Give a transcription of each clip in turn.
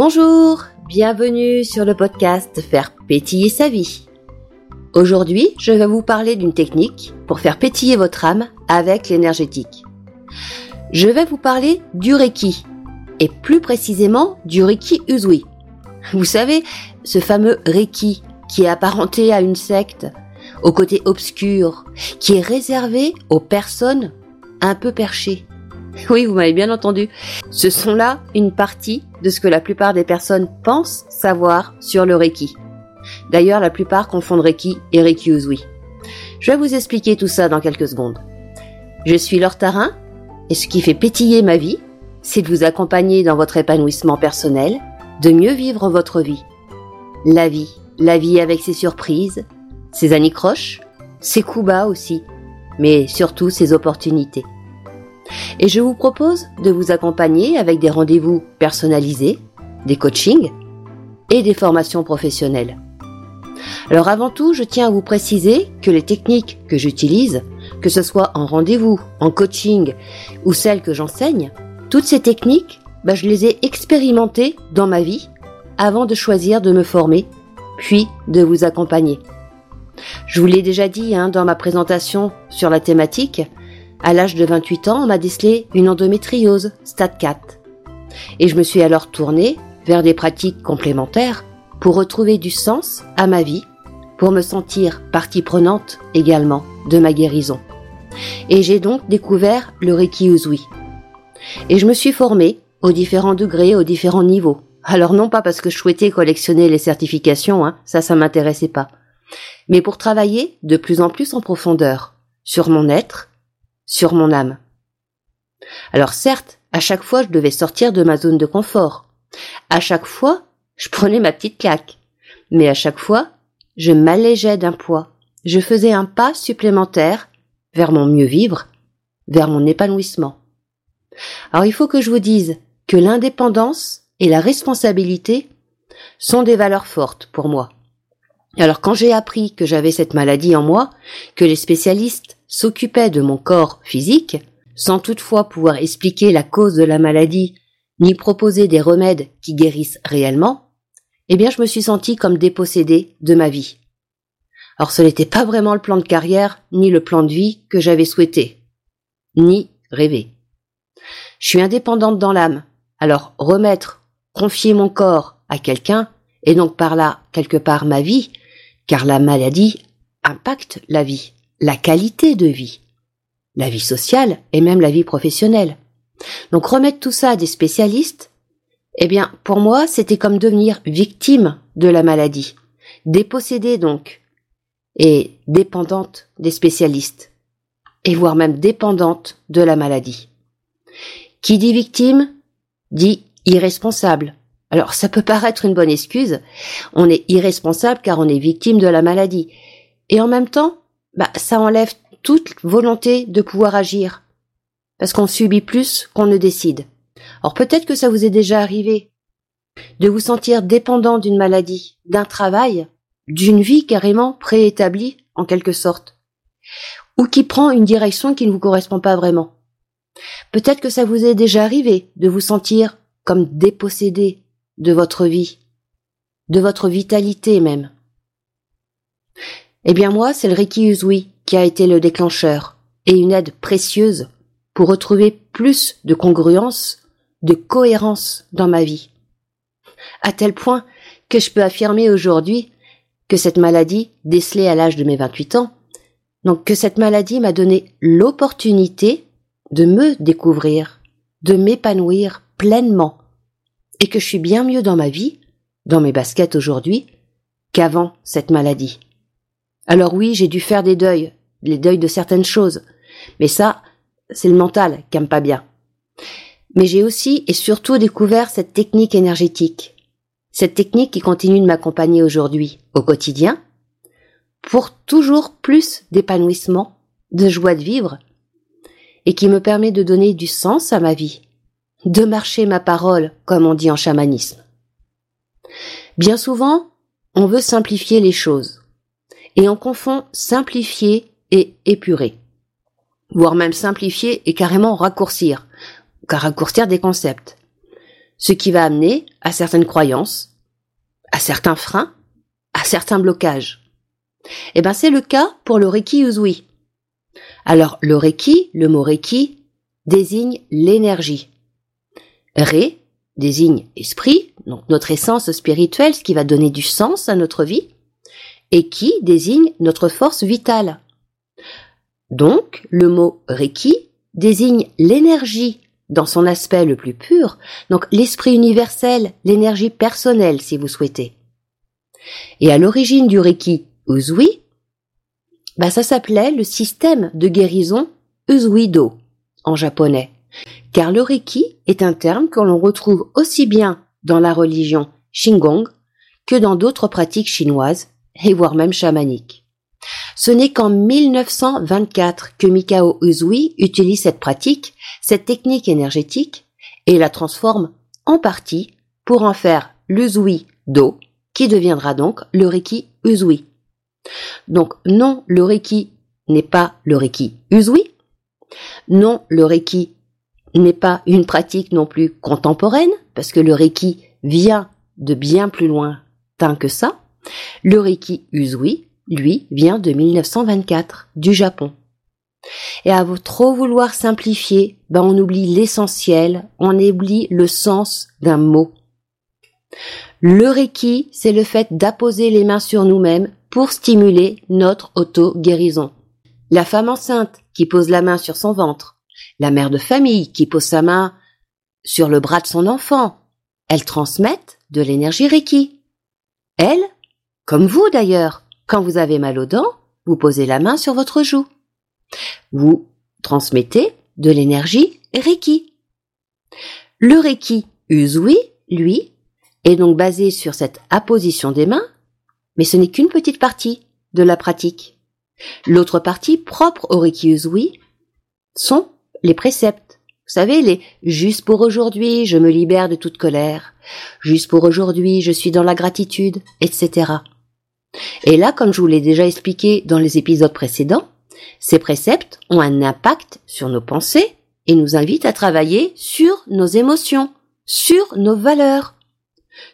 Bonjour, bienvenue sur le podcast Faire pétiller sa vie. Aujourd'hui, je vais vous parler d'une technique pour faire pétiller votre âme avec l'énergétique. Je vais vous parler du Reiki, et plus précisément du Reiki Uzui. Vous savez, ce fameux Reiki qui est apparenté à une secte, au côté obscur, qui est réservé aux personnes un peu perchées. Oui, vous m'avez bien entendu. Ce sont là une partie de ce que la plupart des personnes pensent savoir sur le Reiki. D'ailleurs, la plupart confondent Reiki et Reiki Uzui. Je vais vous expliquer tout ça dans quelques secondes. Je suis Laure Tarin, et ce qui fait pétiller ma vie, c'est de vous accompagner dans votre épanouissement personnel, de mieux vivre votre vie. La vie, la vie avec ses surprises, ses anicroches, ses coups bas aussi, mais surtout ses opportunités. Et je vous propose de vous accompagner avec des rendez-vous personnalisés, des coachings et des formations professionnelles. Alors avant tout, je tiens à vous préciser que les techniques que j'utilise, que ce soit en rendez-vous, en coaching ou celles que j'enseigne, toutes ces techniques, bah, je les ai expérimentées dans ma vie avant de choisir de me former, puis de vous accompagner. Je vous l'ai déjà dit hein, dans ma présentation sur la thématique, à l'âge de 28 ans, on m'a décelé une endométriose, stade 4. Et je me suis alors tournée vers des pratiques complémentaires pour retrouver du sens à ma vie, pour me sentir partie prenante également de ma guérison. Et j'ai donc découvert le Reiki Uzui. Et je me suis formée aux différents degrés, aux différents niveaux. Alors non pas parce que je souhaitais collectionner les certifications, hein, ça, ça m'intéressait pas. Mais pour travailler de plus en plus en profondeur sur mon être, sur mon âme. Alors certes, à chaque fois je devais sortir de ma zone de confort. À chaque fois, je prenais ma petite claque. Mais à chaque fois, je m'allégeais d'un poids. Je faisais un pas supplémentaire vers mon mieux vivre, vers mon épanouissement. Alors il faut que je vous dise que l'indépendance et la responsabilité sont des valeurs fortes pour moi. Alors quand j'ai appris que j'avais cette maladie en moi, que les spécialistes s'occupait de mon corps physique, sans toutefois pouvoir expliquer la cause de la maladie, ni proposer des remèdes qui guérissent réellement, eh bien je me suis senti comme dépossédé de ma vie. Alors ce n'était pas vraiment le plan de carrière, ni le plan de vie que j'avais souhaité, ni rêvé. Je suis indépendante dans l'âme, alors remettre, confier mon corps à quelqu'un, et donc par là quelque part ma vie, car la maladie impacte la vie la qualité de vie, la vie sociale et même la vie professionnelle. Donc remettre tout ça à des spécialistes, eh bien pour moi c'était comme devenir victime de la maladie, dépossédée donc, et dépendante des spécialistes, et voire même dépendante de la maladie. Qui dit victime dit irresponsable. Alors ça peut paraître une bonne excuse, on est irresponsable car on est victime de la maladie. Et en même temps, bah, ça enlève toute volonté de pouvoir agir. Parce qu'on subit plus qu'on ne décide. Alors peut-être que ça vous est déjà arrivé de vous sentir dépendant d'une maladie, d'un travail, d'une vie carrément préétablie en quelque sorte, ou qui prend une direction qui ne vous correspond pas vraiment. Peut-être que ça vous est déjà arrivé de vous sentir comme dépossédé de votre vie, de votre vitalité même. Eh bien moi, c'est le Reiki Uzui qui a été le déclencheur et une aide précieuse pour retrouver plus de congruence, de cohérence dans ma vie. À tel point que je peux affirmer aujourd'hui que cette maladie, décelée à l'âge de mes 28 ans, donc que cette maladie m'a donné l'opportunité de me découvrir, de m'épanouir pleinement, et que je suis bien mieux dans ma vie, dans mes baskets aujourd'hui, qu'avant cette maladie. Alors oui, j'ai dû faire des deuils, les deuils de certaines choses. Mais ça, c'est le mental qui aime pas bien. Mais j'ai aussi et surtout découvert cette technique énergétique. Cette technique qui continue de m'accompagner aujourd'hui, au quotidien, pour toujours plus d'épanouissement, de joie de vivre, et qui me permet de donner du sens à ma vie, de marcher ma parole, comme on dit en chamanisme. Bien souvent, on veut simplifier les choses et on confond simplifier et épurer, voire même simplifier et carrément raccourcir, car raccourcir des concepts. ce qui va amener à certaines croyances, à certains freins, à certains blocages. Eh ben, c'est le cas pour le Reiki Uzui. Alors, le Reiki, le mot Reiki, désigne l'énergie. Ré désigne esprit, donc notre essence spirituelle, ce qui va donner du sens à notre vie, et qui désigne notre force vitale. Donc, le mot Reiki désigne l'énergie dans son aspect le plus pur, donc l'esprit universel, l'énergie personnelle si vous souhaitez. Et à l'origine du Reiki Uzui, bah ça s'appelait le système de guérison Uzuido en japonais, car le Reiki est un terme que l'on retrouve aussi bien dans la religion Shingon que dans d'autres pratiques chinoises et voire même chamaniques. Ce n'est qu'en 1924 que Mikao Uzui utilise cette pratique, cette technique énergétique, et la transforme en partie pour en faire l'Uzui Do, qui deviendra donc le Reiki Uzui. Donc non, le Reiki n'est pas le Reiki Uzui. Non, le Reiki n'est pas une pratique non plus contemporaine, parce que le Reiki vient de bien plus loin que ça. Le Reiki Uzui lui, vient de 1924, du Japon. Et à trop vouloir simplifier, ben on oublie l'essentiel, on oublie le sens d'un mot. Le Reiki, c'est le fait d'apposer les mains sur nous-mêmes pour stimuler notre auto-guérison. La femme enceinte qui pose la main sur son ventre, la mère de famille qui pose sa main sur le bras de son enfant, elles transmettent de l'énergie Reiki. Elles, comme vous d'ailleurs, quand vous avez mal aux dents, vous posez la main sur votre joue. Vous transmettez de l'énergie Reiki. Le Reiki Uzui, lui, est donc basé sur cette apposition des mains, mais ce n'est qu'une petite partie de la pratique. L'autre partie propre au Reiki Uzui sont les préceptes. Vous savez, les juste pour aujourd'hui, je me libère de toute colère. Juste pour aujourd'hui, je suis dans la gratitude, etc. Et là, comme je vous l'ai déjà expliqué dans les épisodes précédents, ces préceptes ont un impact sur nos pensées et nous invitent à travailler sur nos émotions, sur nos valeurs,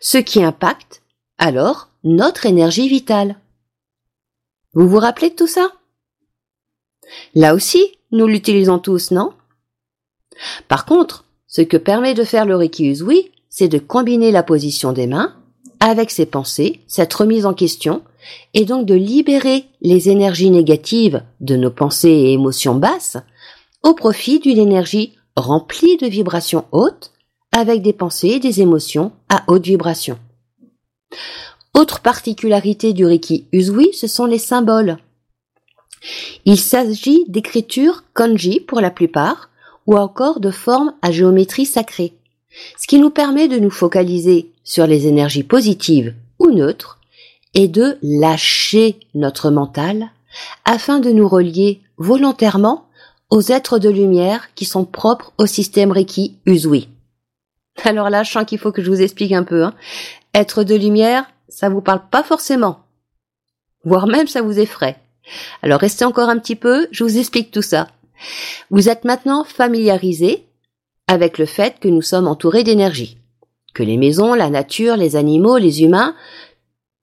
ce qui impacte alors notre énergie vitale. Vous vous rappelez de tout ça? Là aussi, nous l'utilisons tous, non? Par contre, ce que permet de faire le Reiki Usui, c'est de combiner la position des mains avec ses pensées, cette remise en question, et donc de libérer les énergies négatives de nos pensées et émotions basses au profit d'une énergie remplie de vibrations hautes avec des pensées et des émotions à haute vibration. Autre particularité du Reiki Usui, ce sont les symboles. Il s'agit d'écritures kanji pour la plupart, ou encore de formes à géométrie sacrée, ce qui nous permet de nous focaliser sur les énergies positives ou neutres et de lâcher notre mental afin de nous relier volontairement aux êtres de lumière qui sont propres au système Reiki Usui. Alors là, je sens qu'il faut que je vous explique un peu. Hein. Être de lumière, ça vous parle pas forcément. Voire même ça vous effraie. Alors restez encore un petit peu, je vous explique tout ça. Vous êtes maintenant familiarisé avec le fait que nous sommes entourés d'énergie que les maisons, la nature, les animaux, les humains,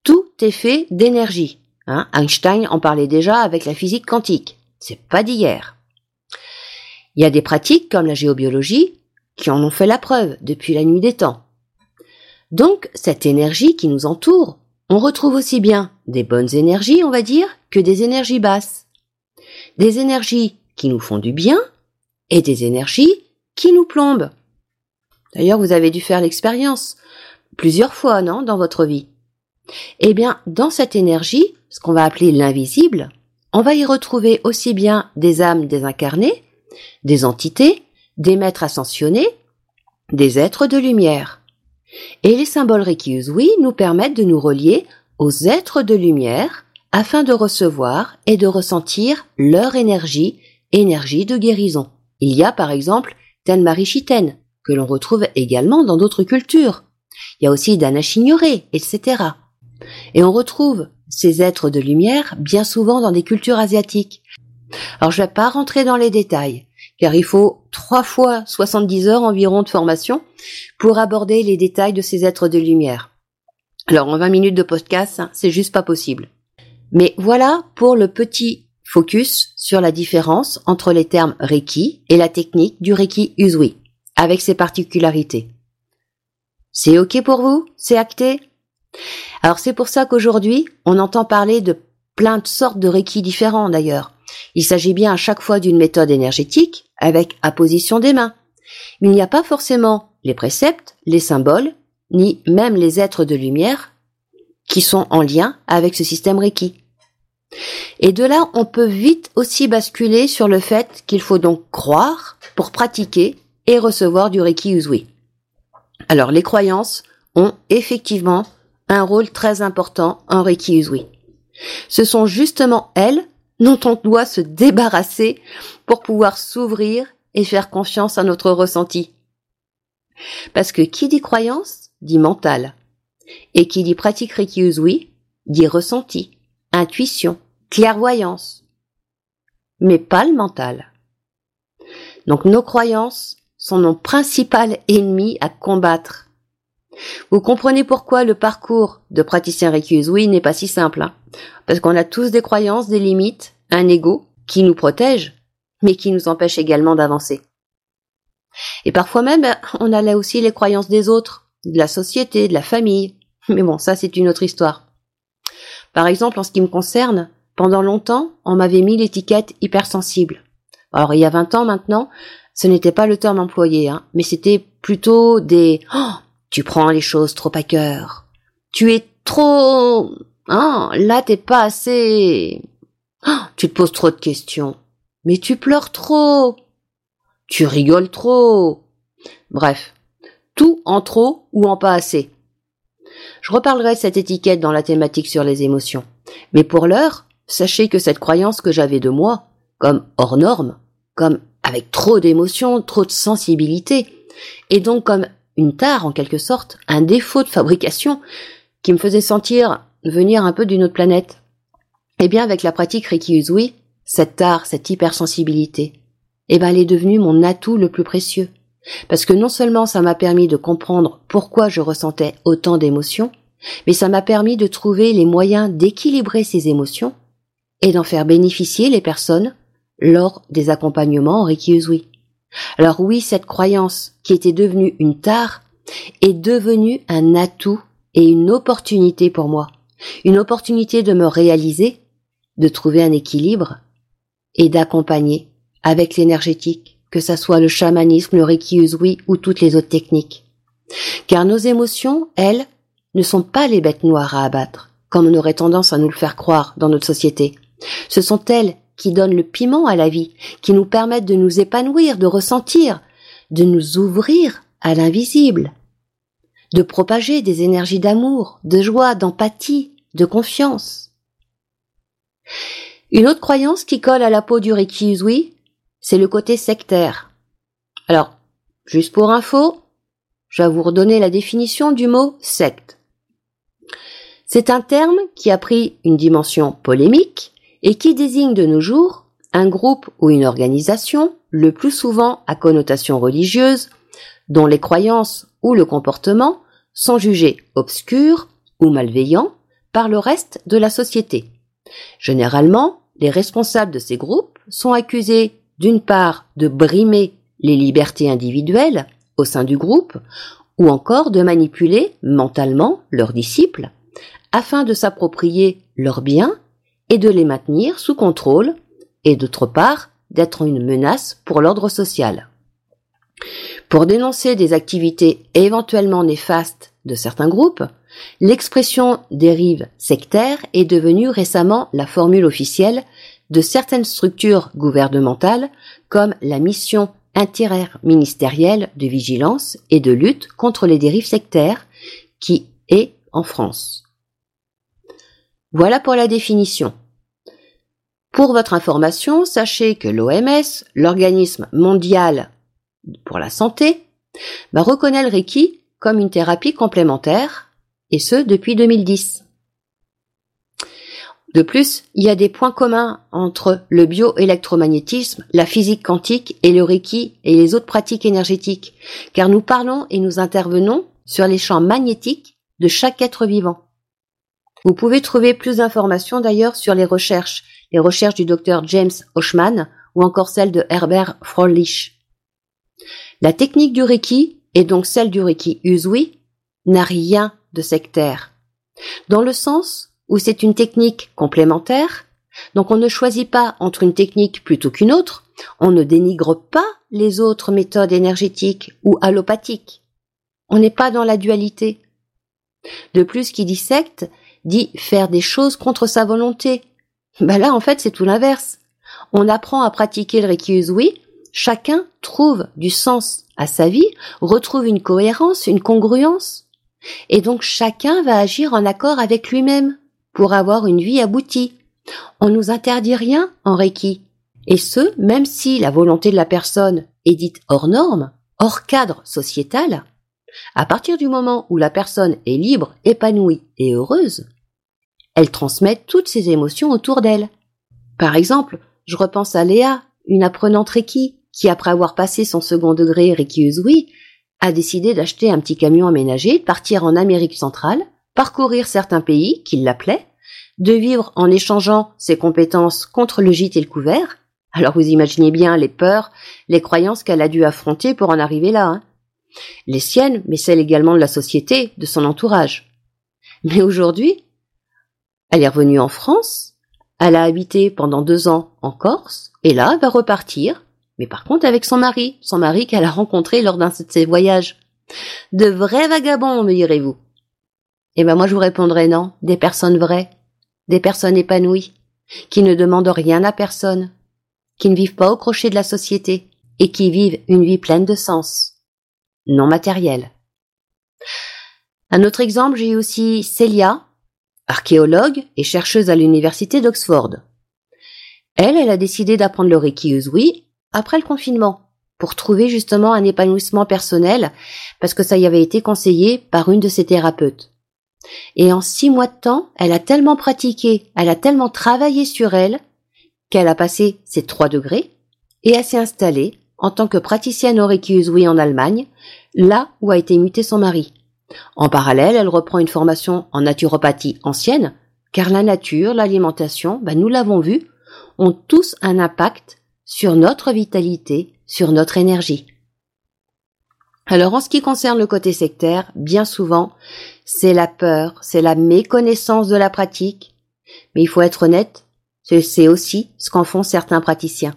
tout est fait d'énergie. Hein. Einstein en parlait déjà avec la physique quantique. C'est pas d'hier. Il y a des pratiques comme la géobiologie qui en ont fait la preuve depuis la nuit des temps. Donc, cette énergie qui nous entoure, on retrouve aussi bien des bonnes énergies, on va dire, que des énergies basses. Des énergies qui nous font du bien et des énergies qui nous plombent. D'ailleurs, vous avez dû faire l'expérience plusieurs fois, non, dans votre vie. Eh bien, dans cette énergie, ce qu'on va appeler l'invisible, on va y retrouver aussi bien des âmes désincarnées, des entités, des maîtres ascensionnés, des êtres de lumière. Et les symboles oui, nous permettent de nous relier aux êtres de lumière afin de recevoir et de ressentir leur énergie, énergie de guérison. Il y a par exemple Tenmari Shiten, que l'on retrouve également dans d'autres cultures. Il y a aussi Dana etc. Et on retrouve ces êtres de lumière bien souvent dans des cultures asiatiques. Alors je ne vais pas rentrer dans les détails, car il faut trois fois 70 heures environ de formation pour aborder les détails de ces êtres de lumière. Alors en 20 minutes de podcast, hein, c'est juste pas possible. Mais voilà pour le petit focus sur la différence entre les termes Reiki et la technique du Reiki Usui, avec ses particularités. C'est ok pour vous? C'est acté? Alors c'est pour ça qu'aujourd'hui, on entend parler de plein de sortes de Reiki différents d'ailleurs. Il s'agit bien à chaque fois d'une méthode énergétique avec apposition des mains. Mais il n'y a pas forcément les préceptes, les symboles, ni même les êtres de lumière qui sont en lien avec ce système Reiki. Et de là, on peut vite aussi basculer sur le fait qu'il faut donc croire pour pratiquer et recevoir du Reiki Usui. Alors, les croyances ont effectivement un rôle très important en Reiki Usui. Ce sont justement elles dont on doit se débarrasser pour pouvoir s'ouvrir et faire confiance à notre ressenti. Parce que qui dit croyance dit mental. Et qui dit pratique Reiki Usui dit ressenti, intuition, clairvoyance. Mais pas le mental. Donc nos croyances sont nos principal ennemi à combattre. Vous comprenez pourquoi le parcours de praticien Reiki oui n'est pas si simple. Hein. Parce qu'on a tous des croyances, des limites, un ego qui nous protège, mais qui nous empêche également d'avancer. Et parfois même, on a là aussi les croyances des autres, de la société, de la famille. Mais bon, ça c'est une autre histoire. Par exemple, en ce qui me concerne, pendant longtemps, on m'avait mis l'étiquette hypersensible. Alors il y a 20 ans maintenant, ce n'était pas le terme employé, hein, mais c'était plutôt des oh, tu prends les choses trop à cœur. Tu es trop ah, là t'es pas assez. Oh, tu te poses trop de questions. Mais tu pleures trop. Tu rigoles trop. Bref, tout en trop ou en pas assez. Je reparlerai de cette étiquette dans la thématique sur les émotions. Mais pour l'heure, sachez que cette croyance que j'avais de moi, comme hors norme, comme avec trop d'émotions, trop de sensibilité, et donc comme une tare en quelque sorte, un défaut de fabrication qui me faisait sentir venir un peu d'une autre planète. Eh bien, avec la pratique Reiki Usui, cette tare, cette hypersensibilité, eh ben, elle est devenue mon atout le plus précieux. Parce que non seulement ça m'a permis de comprendre pourquoi je ressentais autant d'émotions, mais ça m'a permis de trouver les moyens d'équilibrer ces émotions et d'en faire bénéficier les personnes lors des accompagnements en Reiki Usui. Alors oui, cette croyance qui était devenue une tare est devenue un atout et une opportunité pour moi. Une opportunité de me réaliser, de trouver un équilibre et d'accompagner avec l'énergétique, que ça soit le chamanisme, le Reiki Usui ou toutes les autres techniques. Car nos émotions, elles, ne sont pas les bêtes noires à abattre, comme on aurait tendance à nous le faire croire dans notre société. Ce sont elles qui donnent le piment à la vie, qui nous permettent de nous épanouir, de ressentir, de nous ouvrir à l'invisible, de propager des énergies d'amour, de joie, d'empathie, de confiance. Une autre croyance qui colle à la peau du Reiki Usui, c'est le côté sectaire. Alors, juste pour info, je vais vous redonner la définition du mot secte. C'est un terme qui a pris une dimension polémique et qui désigne de nos jours un groupe ou une organisation, le plus souvent à connotation religieuse, dont les croyances ou le comportement sont jugés obscurs ou malveillants par le reste de la société. Généralement, les responsables de ces groupes sont accusés d'une part de brimer les libertés individuelles au sein du groupe, ou encore de manipuler mentalement leurs disciples, afin de s'approprier leurs biens et de les maintenir sous contrôle, et d'autre part d'être une menace pour l'ordre social. Pour dénoncer des activités éventuellement néfastes de certains groupes, l'expression dérive sectaire est devenue récemment la formule officielle de certaines structures gouvernementales comme la mission interministérielle de vigilance et de lutte contre les dérives sectaires qui est en France. Voilà pour la définition. Pour votre information, sachez que l'OMS, l'organisme mondial pour la santé, bah, reconnaît le Reiki comme une thérapie complémentaire, et ce depuis 2010. De plus, il y a des points communs entre le bioélectromagnétisme, la physique quantique et le Reiki et les autres pratiques énergétiques, car nous parlons et nous intervenons sur les champs magnétiques de chaque être vivant. Vous pouvez trouver plus d'informations d'ailleurs sur les recherches, les recherches du docteur James Hochman ou encore celles de Herbert Froelich. La technique du Reiki, et donc celle du Reiki Usui, n'a rien de sectaire. Dans le sens où c'est une technique complémentaire, donc on ne choisit pas entre une technique plutôt qu'une autre, on ne dénigre pas les autres méthodes énergétiques ou allopathiques. On n'est pas dans la dualité. De plus, qui dit secte dit faire des choses contre sa volonté. Ben là, en fait, c'est tout l'inverse. On apprend à pratiquer le Reiki chacun trouve du sens à sa vie, retrouve une cohérence, une congruence. Et donc chacun va agir en accord avec lui-même pour avoir une vie aboutie. On nous interdit rien en Reiki. Et ce, même si la volonté de la personne est dite hors norme, hors cadre sociétal, à partir du moment où la personne est libre, épanouie et heureuse, elle transmet toutes ses émotions autour d'elle. Par exemple, je repense à Léa, une apprenante Reiki, qui après avoir passé son second degré Reiki a décidé d'acheter un petit camion aménagé, de partir en Amérique centrale, parcourir certains pays qui l'appelaient, de vivre en échangeant ses compétences contre le gîte et le couvert. Alors vous imaginez bien les peurs, les croyances qu'elle a dû affronter pour en arriver là. Hein. Les siennes, mais celles également de la société, de son entourage. Mais aujourd'hui, elle est revenue en France, elle a habité pendant deux ans en Corse, et là, elle va repartir, mais par contre avec son mari, son mari qu'elle a rencontré lors d'un de ses voyages. De vrais vagabonds, me direz-vous. Eh ben moi je vous répondrai non, des personnes vraies, des personnes épanouies, qui ne demandent rien à personne, qui ne vivent pas au crochet de la société, et qui vivent une vie pleine de sens, non matérielle. Un autre exemple, j'ai aussi Célia, archéologue et chercheuse à l'université d'Oxford. Elle, elle a décidé d'apprendre le Reiki Usui après le confinement, pour trouver justement un épanouissement personnel, parce que ça y avait été conseillé par une de ses thérapeutes. Et en six mois de temps, elle a tellement pratiqué, elle a tellement travaillé sur elle, qu'elle a passé ses trois degrés, et elle s'est installée en tant que praticienne au Reiki en Allemagne, là où a été muté son mari. En parallèle, elle reprend une formation en naturopathie ancienne, car la nature, l'alimentation, ben nous l'avons vu, ont tous un impact sur notre vitalité, sur notre énergie. Alors en ce qui concerne le côté sectaire, bien souvent, c'est la peur, c'est la méconnaissance de la pratique, mais il faut être honnête, c'est aussi ce qu'en font certains praticiens.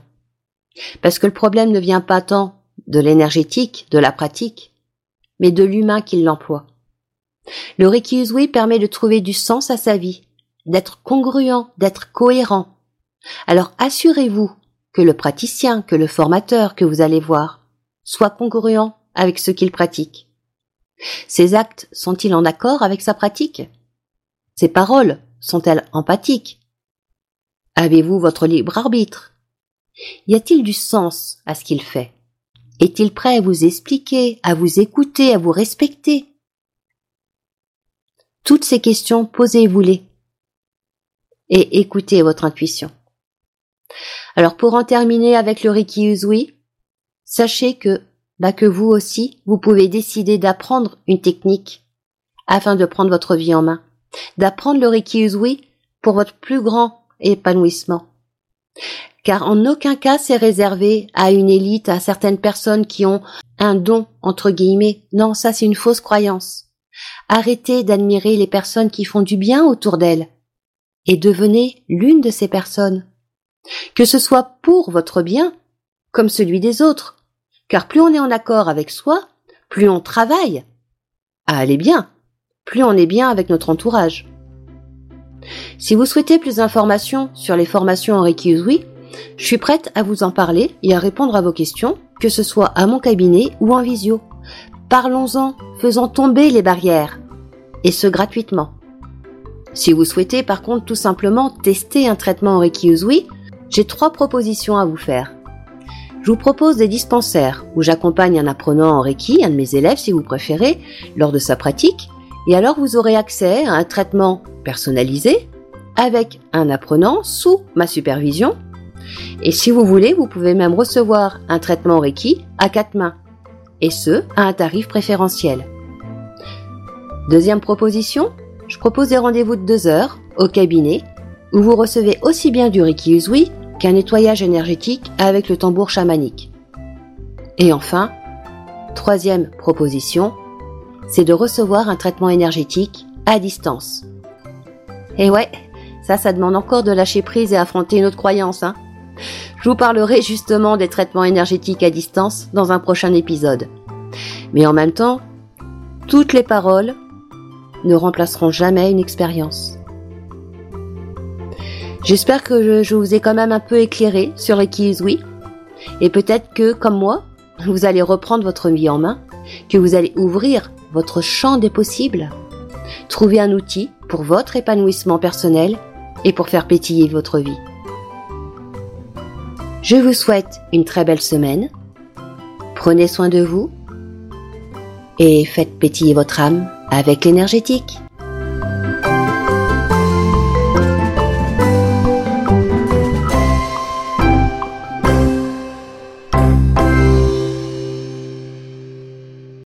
Parce que le problème ne vient pas tant de l'énergétique, de la pratique, mais de l'humain qui l'emploie. Le Reiki permet de trouver du sens à sa vie, d'être congruent, d'être cohérent. Alors assurez-vous que le praticien, que le formateur que vous allez voir soit congruent avec ce qu'il pratique. Ses actes sont-ils en accord avec sa pratique? Ses paroles sont-elles empathiques? Avez-vous votre libre arbitre? Y a-t-il du sens à ce qu'il fait? Est-il prêt à vous expliquer, à vous écouter, à vous respecter? Toutes ces questions, posez-vous-les et écoutez votre intuition. Alors pour en terminer avec le Reiki Usui, sachez que bah que vous aussi, vous pouvez décider d'apprendre une technique afin de prendre votre vie en main, d'apprendre le Reiki Usui pour votre plus grand épanouissement. Car en aucun cas c'est réservé à une élite, à certaines personnes qui ont un don, entre guillemets. Non, ça c'est une fausse croyance. Arrêtez d'admirer les personnes qui font du bien autour d'elles et devenez l'une de ces personnes. Que ce soit pour votre bien comme celui des autres, car plus on est en accord avec soi, plus on travaille à aller bien, plus on est bien avec notre entourage. Si vous souhaitez plus d'informations sur les formations en Reiki je suis prête à vous en parler et à répondre à vos questions, que ce soit à mon cabinet ou en visio. Parlons-en, faisons tomber les barrières, et ce gratuitement. Si vous souhaitez par contre tout simplement tester un traitement en Reiki j'ai trois propositions à vous faire. Je vous propose des dispensaires où j'accompagne un apprenant en Reiki, un de mes élèves si vous préférez, lors de sa pratique, et alors vous aurez accès à un traitement personnalisé, avec un apprenant sous ma supervision. Et si vous voulez, vous pouvez même recevoir un traitement Reiki à quatre mains, et ce, à un tarif préférentiel. Deuxième proposition, je propose des rendez-vous de deux heures au cabinet où vous recevez aussi bien du Reiki Usui qu'un nettoyage énergétique avec le tambour chamanique. Et enfin, troisième proposition, c'est de recevoir un traitement énergétique à distance. Et ouais, ça, ça demande encore de lâcher prise et affronter une autre croyance, hein. Je vous parlerai justement des traitements énergétiques à distance dans un prochain épisode. Mais en même temps, toutes les paroles ne remplaceront jamais une expérience. J'espère que je, vous ai quand même un peu éclairé sur les oui. Et peut-être que, comme moi, vous allez reprendre votre vie en main, que vous allez ouvrir votre champ des possibles, trouver un outil pour votre épanouissement personnel et pour faire pétiller votre vie. Je vous souhaite une très belle semaine. Prenez soin de vous et faites pétiller votre âme avec l'énergétique.